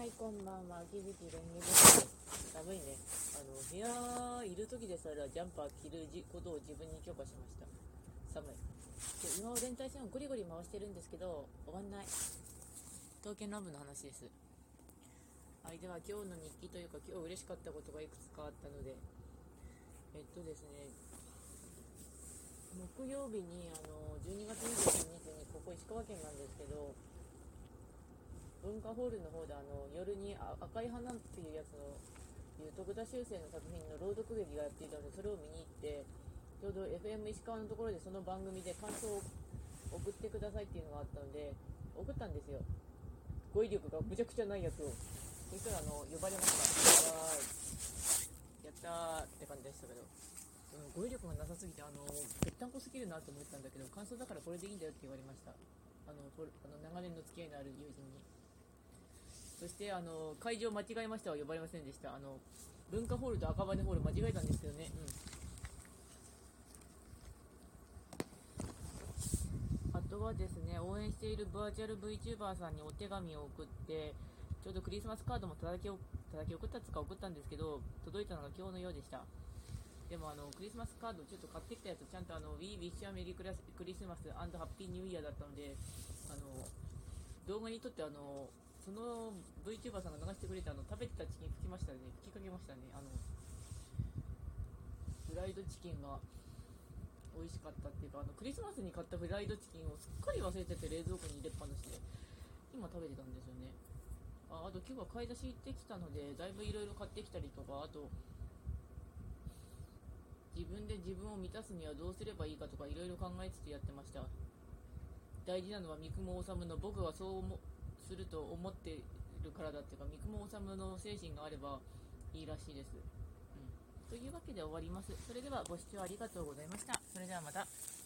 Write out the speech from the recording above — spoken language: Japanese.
はい、こんばんは。秋月蓮華です。寒いね。あの、部屋いる時でさえジャンパー着るじことを自分に許可しました。寒い。で今を連帯線をゴリゴリ回してるんですけど、終わんない。刀剣乱舞の話です。はい、では今日の日記というか今日嬉しかったことがいくつかあったので、えっとですね、木曜日にあの12月23日にここ石川県なんですけど、文化ホールの方であの夜に赤い花っていうやつのいう徳田修正の作品の朗読劇がやっていたのでそれを見に行ってちょうど FM 石川のところでその番組で感想を送ってくださいっていうのがあったので送ったんですよ。語彙力がむちゃくちゃないやつを。そしたらあの呼ばれました。やったーって感じでしたけど、うん、語彙力がなさすぎてあのぺったんこすぎるなと思ったんだけど感想だからこれでいいんだよって言われました。あのあの長年の付き合いのある友人に。そしてあの会場間違えましたは呼ばれませんでした。あの文化ホールと赤羽ホール間違えたんですけどね、うん、あとはですね応援しているバーチャル VTuber さんにお手紙を送ってちょうどクリスマスカードも叩き叩き送ったつか送ったんですけど届いたのが今日のようでした。でもあのクリスマスカードちょっと買ってきたやつちゃんとあの We Wish You a Merry Christmas and Happy New Year だったのであの動画にとってあのその VTuber さんが流してくれたあの食べてたチキン吹きましたね。吹きかけましたね。あのフライドチキンが美味しかったっていうかあのクリスマスに買ったフライドチキンをすっかり忘れてて冷蔵庫に入れっぱなしで今食べてたんですよね。ああと今日は買い出し行ってきたのでだいぶいろいろ買ってきたりとかあと自分で自分を満たすにはどうすればいいかとかいろいろ考えつつやってました。大事なのは三雲治の僕はそうすると思っているからだっていうか三雲治の精神があればいいらしいです、うん、というわけで終わります。それではご視聴ありがとうございました。それではまた。